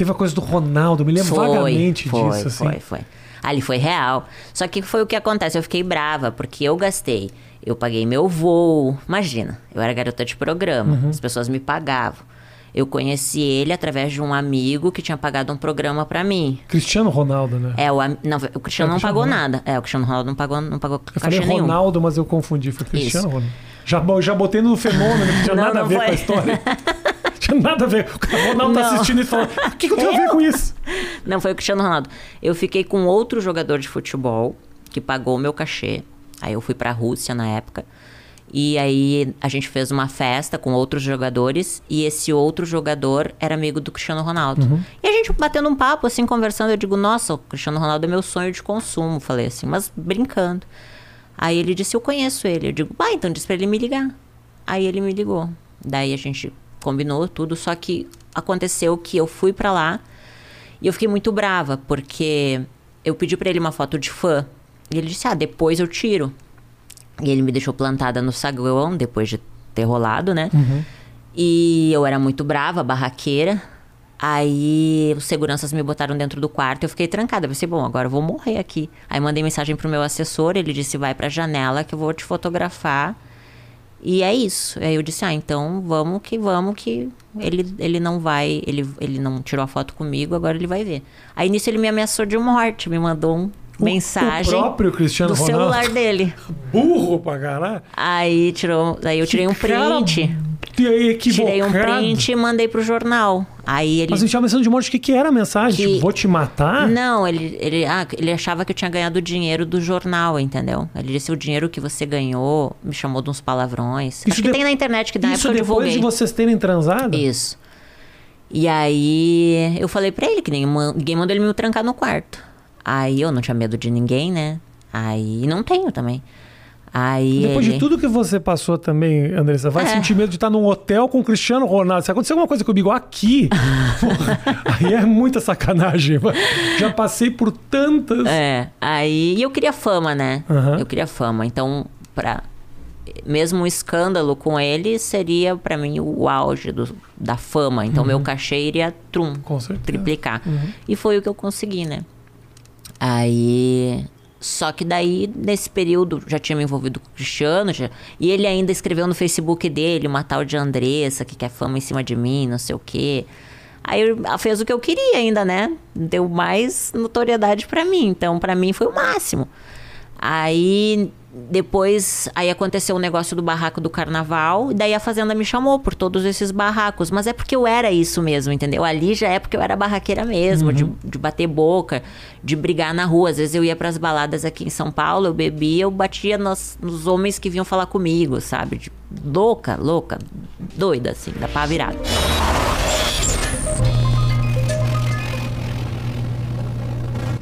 Teve a coisa do Ronaldo, me lembro Foi, vagamente foi, disso, assim. Foi, foi. Ali foi real. Só que foi o que acontece, eu fiquei brava, porque eu gastei. Eu paguei meu voo. Imagina, eu era garota de programa, Uhum. as pessoas me pagavam. Eu conheci ele através de um amigo que tinha pagado um programa pra mim. Cristiano Ronaldo, né? É, o, não, o Cristiano É, não pagou Ronaldo. nada. É, o Cristiano Ronaldo não pagou, não pagou Eu falei nenhum. Ronaldo, mas eu confundi. Foi Cristiano Isso. Ronaldo. Já, já botei no fenômeno, não tinha Não, nada a não ver foi. com a história. tinha nada a ver. O Ronaldo tá Não. assistindo e falando: o que, que eu tenho a ver com isso? Não, foi o Cristiano Ronaldo. Eu fiquei com outro jogador de futebol que pagou o meu cachê. Aí eu fui pra Rússia na época. E aí a gente fez uma festa com outros jogadores e esse outro jogador era amigo do Cristiano Ronaldo. E a gente batendo um papo, assim, conversando, eu digo, nossa, o Cristiano Ronaldo é meu sonho de consumo. Falei assim, mas brincando. Aí ele disse, eu conheço ele. Eu digo, ah, então diz pra ele me ligar. Aí ele me ligou. Daí a gente combinou tudo, só que aconteceu que eu fui pra lá e eu fiquei muito brava, porque eu pedi pra ele uma foto de fã. E ele disse: Ah, depois eu tiro. E ele me deixou plantada no saguão, depois de ter rolado, né? E eu era muito brava, barraqueira. Aí os seguranças me botaram dentro do quarto, eu fiquei trancada. Eu pensei, bom, agora eu vou morrer aqui. Aí mandei mensagem pro meu assessor, ele disse, vai pra janela que eu vou te fotografar. E é isso. Aí eu disse, ah, então vamos que vamos que ele, ele não vai, ele, ele não tirou a foto comigo, agora ele vai ver. Aí nisso ele me ameaçou de morte, me mandou um mensagem o próprio Cristiano do Ronaldo. celular dele. Burro pra caralho. Aí tirou, aí eu tirei um Cara, print. Aí, equivocado. Tirei um print e mandei pro jornal. Aí ele Mas gente tinha mensagem de morte. O que, que era a mensagem? Que- Tipo, vou te matar? Não, ele, ele, ah, ele achava que eu tinha ganhado o dinheiro do jornal, entendeu? Ele disse o dinheiro que você ganhou, me chamou de uns palavrões. Acho que de- tem na internet que na Isso época eu depois de vocês terem transado? Isso. E aí eu falei pra ele que ninguém mandou ele me trancar no quarto. Aí eu não tinha medo de ninguém, né? Aí não tenho também. Aí Depois ele... de tudo que você passou também, Andressa, vai É. sentir medo de estar num hotel com o Cristiano Ronaldo. Se acontecer alguma coisa comigo aqui, porra, aí é muita sacanagem. Já passei por tantas. É, aí e eu queria fama, né? Aham. Eu queria fama. Então, pra mesmo um escândalo com ele seria pra mim o auge do- da fama. Então, meu cachê iria trum, Uhum. Certeza. Uhum. triplicar. E foi o que eu consegui, né? Aí. Só que daí, nesse período, já tinha me envolvido com o Cristiano, já- e ele ainda escreveu no Facebook dele, uma tal de Andressa, que quer fama em cima de mim, não sei o quê. Aí fez o que eu queria ainda, né? Deu mais notoriedade pra mim. Então, pra mim foi o máximo. Aí depois aí aconteceu o negócio do barraco do carnaval, e daí a fazenda me chamou por todos esses barracos, mas é porque eu era isso mesmo, entendeu? Ali já é porque eu era barraqueira mesmo, de, de bater boca, de brigar na rua. Às vezes eu ia pras baladas aqui em São Paulo, eu bebia, eu batia nos, nos homens que vinham falar comigo, sabe? De- louca, louca, doida assim, da pá virada.